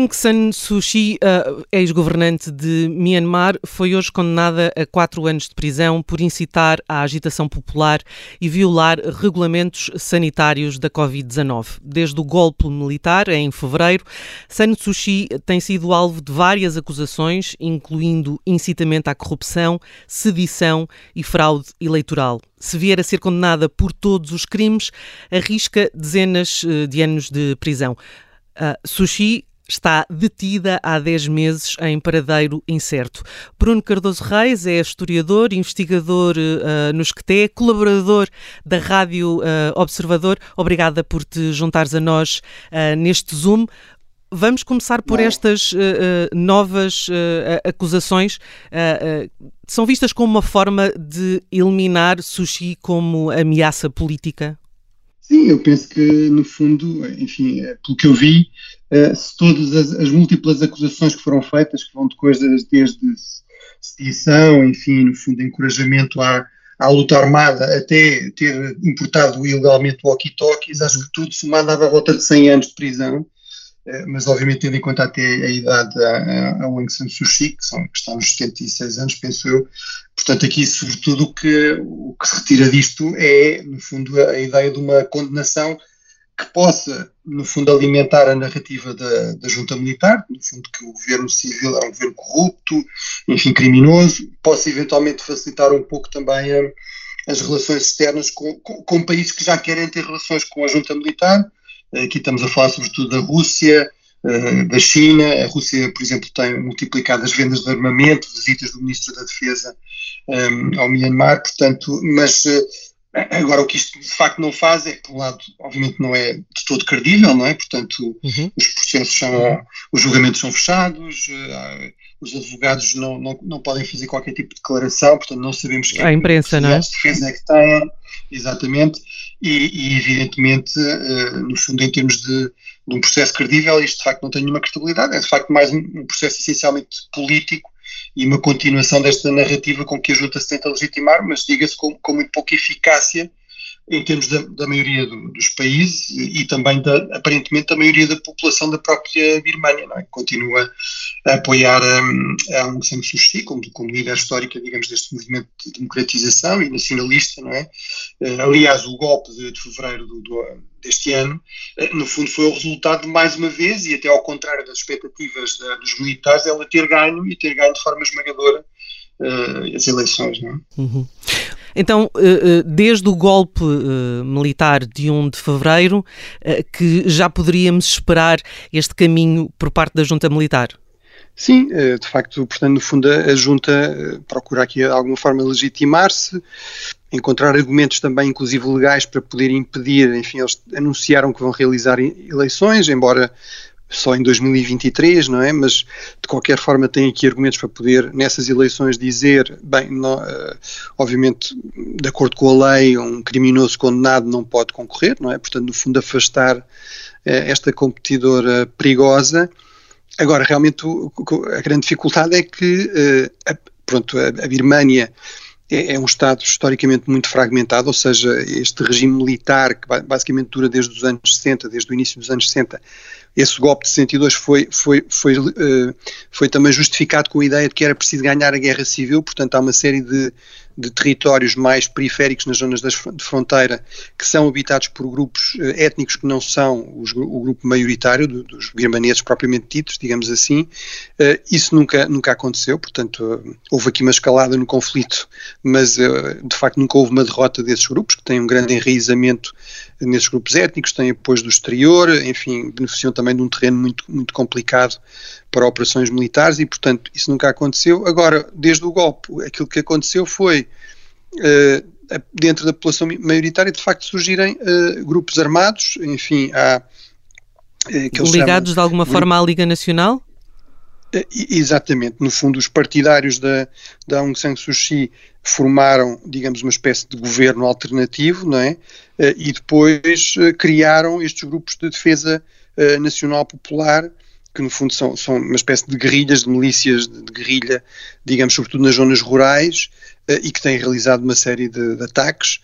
Aung San Suu Kyi, ex-governante de Myanmar, foi hoje condenada a quatro anos de prisão por incitar à agitação popular e violar regulamentos sanitários da Covid-19. Desde o golpe militar, em fevereiro, San Suu Kyi tem sido alvo de várias acusações, incluindo incitamento à corrupção, sedição e fraude eleitoral. Se vier a ser condenada por todos os crimes, arrisca dezenas eh, de anos de prisão. Uh, Sushi está detida há 10 meses em paradeiro incerto. Bruno Cardoso Reis é historiador, investigador uh, no Esqueté, colaborador da Rádio uh, Observador. Obrigada por te juntares a nós uh, neste Zoom. Vamos começar por estas novas acusações. são vistas como uma forma de eliminar Sushi como ameaça política? Sim, eu penso que, no fundo, enfim, é, pelo que eu vi, eh, se todas as, as, múltiplas acusações que foram feitas, que vão de coisas desde sedição, enfim, no fundo, encorajamento à, à luta armada, até ter importado ilegalmente walkie-talkies, acho que tudo somado dava a volta de 100 anos de prisão. Eh, mas obviamente tendo em conta até a idade a, a Aung que, são, que está nos 76 anos, penso eu. Portanto, aqui, sobretudo, o que, o que se retira disto é, no fundo, a, ideia de uma condenação que possa, no fundo, alimentar a narrativa da, da junta militar, no fundo, que o governo civil era um governo corrupto, enfim, criminoso, possa eventualmente facilitar um pouco também a, as relações externas com, com, com países que já querem ter relações com a junta militar, Aqui estamos a falar sobretudo da Rússia, eh, da China. A Rússia, por exemplo, tem multiplicado as vendas de armamento, visitas do Ministro da Defesa um, ao Myanmar, portanto, mas eh, Agora, o que isto de facto não faz é, por um lado, obviamente não é de todo credível, não é? Portanto, uhum. os processos são, os julgamentos são fechados, os advogados não, não, não podem fazer qualquer tipo de declaração, portanto, não sabemos quem a imprensa, é não é? de defesa é que têm, exatamente, e, e evidentemente, uh, no fundo, em termos de, de, um processo credível, isto de facto não tem nenhuma credibilidade, é de facto mais um, um processo essencialmente político e uma continuação desta narrativa com que a junta se tenta legitimar, mas diga-se com, com muito pouca eficácia em termos da, da maioria do, dos países e, e também da, aparentemente da maioria da população da própria Birmânia, não é? continua a apoiar um, a Aung San Suu Kyi como, como líder histórica, digamos, deste movimento de democratização e nacionalista, não é? Uh, aliás, o golpe de, de fevereiro do, do, deste ano, uh, no fundo foi o resultado de mais uma vez, e até ao contrário das expectativas da, dos militares, ela ter ganho e ter ganho de forma esmagadora uh, as eleições, não é? Uhum. Então, eh, eh, desde o golpe eh, militar de 1 de fevereiro, que já poderíamos esperar este caminho por parte da junta militar? Sim, de facto, portanto, no fundo, a junta procura aqui de alguma forma legitimar-se, encontrar argumentos também, inclusive legais, para poder impedir, enfim, eles anunciaram que vão realizar eleições, embora só em 2023, não é? Mas de qualquer forma tem aqui argumentos para poder nessas eleições dizer, bem, não, uh, obviamente de acordo com a lei um criminoso condenado não pode concorrer, não é? Portanto, no fundo afastar uh, esta competidora perigosa. Agora, realmente a grande dificuldade é que, a, pronto, a, a Birmânia é, é, um Estado historicamente muito fragmentado, ou seja, este regime militar que basicamente dura desde os anos 60, desde o início dos anos 60, esse golpe de 62 foi, foi, foi, uh, foi também justificado com a ideia de que era preciso ganhar a guerra civil, portanto há uma série de, de territórios mais periféricos nas zonas de fronteira que são habitados por grupos uh, étnicos que não são os, o grupo maioritário do, dos birmaneses propriamente ditos, digamos assim. Uh, isso nunca, nunca aconteceu, portanto houve aqui uma escalada no conflito, mas de facto nunca houve uma derrota desses grupos, que têm um grande enraizamento nesses grupos étnicos, têm apoio do exterior, enfim, beneficiam também de um terreno muito, muito complicado para operações militares e, portanto, isso nunca aconteceu. Agora, desde o golpe, aquilo que aconteceu foi, uh, dentro da população maioritária, de facto surgirem uh, grupos armados, enfim, há. Uh, Ligados chamam, de alguma forma à Liga Nacional? Exatamente, no fundo os partidários da, da Aung San Suu Kyi formaram, digamos, uma espécie de governo alternativo, não é? E depois criaram estes grupos de defesa nacional popular que no fundo são, são uma espécie de guerrilhas, de milícias de, de guerrilha, digamos, sobretudo nas zonas rurais, e que têm realizado uma série de, de ataques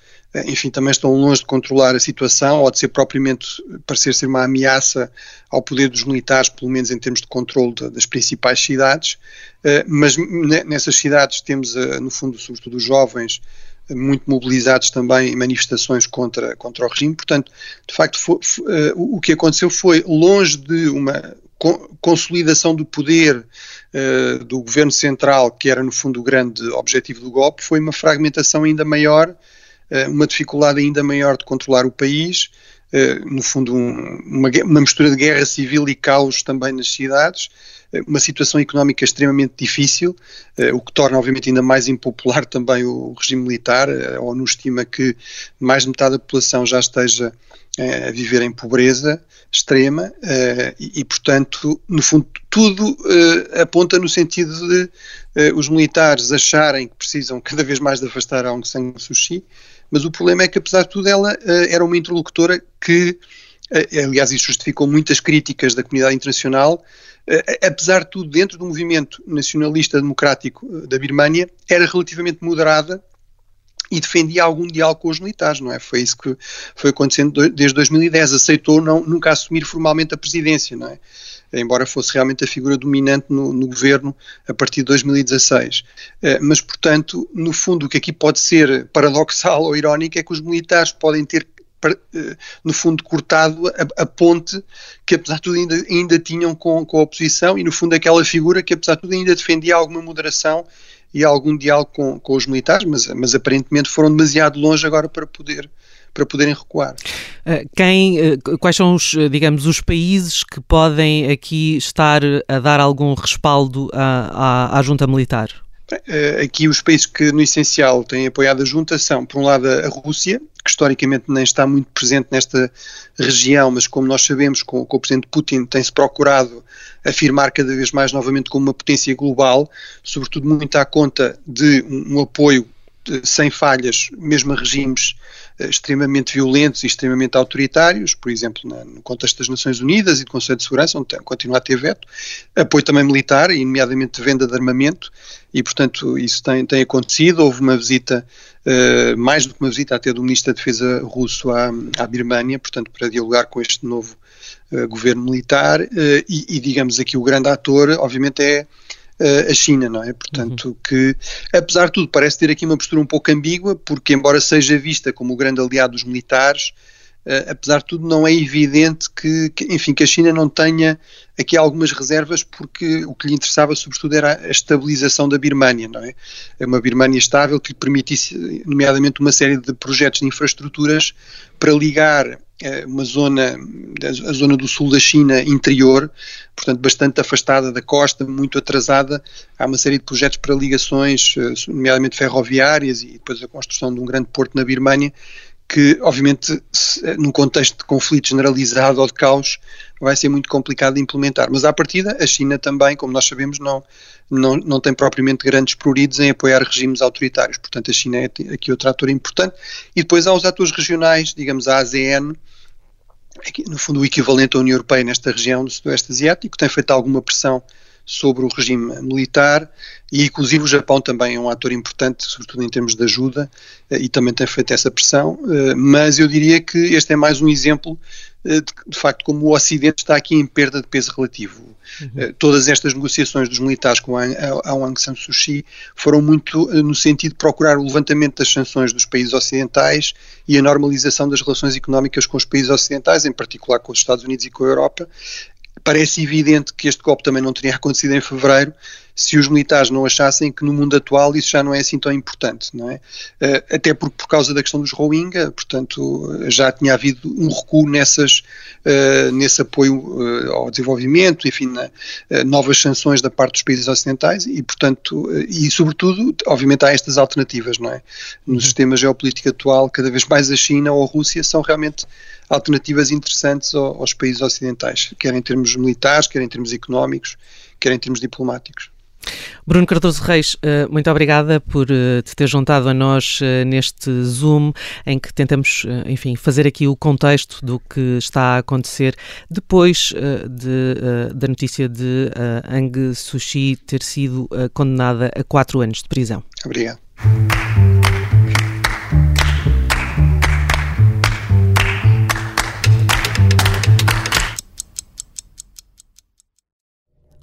enfim, também estão longe de controlar a situação ou de ser propriamente, parecer ser uma ameaça ao poder dos militares, pelo menos em termos de controle das principais cidades, mas nessas cidades temos, no fundo, sobretudo os jovens, muito mobilizados também em manifestações contra, contra o regime. Portanto, de facto, foi, foi, o que aconteceu foi, longe de uma consolidação do poder uh, do governo central, que era no fundo o grande objetivo do golpe, foi uma fragmentação ainda maior, uma dificuldade ainda maior de controlar o país, no fundo um, uma, uma mistura de guerra civil e caos também nas cidades, uma situação económica extremamente difícil, eh, o que torna obviamente ainda mais impopular também o regime militar. A ONU estima que mais de metade da população já esteja eh, a viver em pobreza extrema eh, e, portanto, no fundo, tudo aponta no sentido de os militares acharem que precisam cada vez mais de afastar Aung San Suu Kyi, mas o problema é que, apesar de tudo, ela era uma interlocutora que, aliás, isso justificou muitas críticas da comunidade internacional, eh, apesar de tudo, dentro do movimento nacionalista democrático eh, da Birmânia, era relativamente moderada e defendia algum diálogo com os militares, não é? Foi isso que foi acontecendo desde 2010. Aceitou não, nunca assumir formalmente a presidência, não é? Embora fosse realmente a figura dominante no, no governo a partir de 2016. Eh, mas, portanto, no fundo, o que aqui pode ser paradoxal ou irónico é que os militares podem ter eh, no fundo, cortado a, a, ponte que, apesar de tudo, ainda, ainda tinham com, com a oposição e, no fundo, aquela figura que, apesar de tudo, ainda defendia alguma moderação e algum diálogo com, com os militares, mas, mas aparentemente foram demasiado longe agora para poder para poderem recuar. Eh, quem, eh, quais são os, digamos, os países que podem aqui estar a dar algum respaldo à, à, à junta militar? Eh, aqui os países que no essencial têm apoiado a junta são, por um lado, a Rússia, que historicamente nem está muito presente nesta região, mas como nós sabemos, com, com o presidente Putin tem-se procurado afirmar cada vez mais novamente como uma potência global, sobretudo muito à conta de um, um apoio sem falhas, mesmo a regimes uh, extremamente violentos e extremamente autoritários, por exemplo, no contexto das Nações Unidas e do Conselho de Segurança, onde continua a ter veto, apoio também militar, e nomeadamente venda de armamento, e portanto isso tem, tem acontecido. Houve uma visita, uh, mais do que uma visita até do Ministro da Defesa russo à, à Birmânia, portanto, para dialogar com este novo uh, governo militar, e, e digamos aqui o grande ator, obviamente, é a China, não é? Portanto, uhum. que apesar de tudo parece ter aqui uma postura um pouco ambígua, porque embora seja vista como o grande aliado dos militares, uh, apesar de tudo não é evidente que, que, enfim, que a China não tenha aqui algumas reservas, porque o que lhe interessava sobretudo era a estabilização da Birmânia, não é? É uma Birmânia estável que lhe permitisse, nomeadamente, uma série de projetos de infraestruturas para ligar uma zona, a zona do sul da China interior, portanto bastante afastada da costa, muito atrasada. Há uma série de projetos para ligações, eh, nomeadamente ferroviárias e depois a construção de um grande porto na Birmânia, que obviamente num contexto de conflito generalizado ou de caos vai ser muito complicado de implementar. Mas à partida a China também, como nós sabemos, não, não, não tem propriamente grandes pruridos em apoiar regimes autoritários. Portanto a China é aqui outro ator importante. E depois há os atores regionais, digamos a ASEAN, no fundo o equivalente à União Europeia nesta região do Sudoeste Asiático, tem feito alguma pressão sobre o regime militar e inclusive o Japão também é um ator importante, sobretudo em termos de ajuda, eh, e também tem feito essa pressão, eh, mas eu diria que este é mais um exemplo eh, de, de facto como o Ocidente está aqui em perda de peso relativo. Uhum. Todas estas negociações dos militares com a, a, a Aung San Suu Kyi foram muito no sentido de procurar o levantamento das sanções dos países ocidentais e a normalização das relações económicas com os países ocidentais, em particular com os Estados Unidos e com a Europa, parece evidente que este golpe também não teria acontecido em fevereiro se os militares não achassem que no mundo atual isso já não é assim tão importante, não é? Eh, até porque por causa da questão dos Rohingya, portanto, já tinha havido um recuo nessas, uh, nesse apoio ao desenvolvimento, enfim, na, novas sanções da parte dos países ocidentais e, portanto, e sobretudo, obviamente há estas alternativas, não é? No uhum. sistema geopolítico atual, cada vez mais a China ou a Rússia são realmente alternativas interessantes aos países ocidentais, quer em termos militares, quer em termos económicos, quer em termos diplomáticos. Bruno Cardoso Reis, eh, muito obrigada por eh, te ter juntado a nós eh, neste Zoom em que tentamos, enfim, fazer aqui o contexto do que está a acontecer depois de, da notícia de Aung Suu Kyi ter sido condenada a quatro anos de prisão. Obrigado.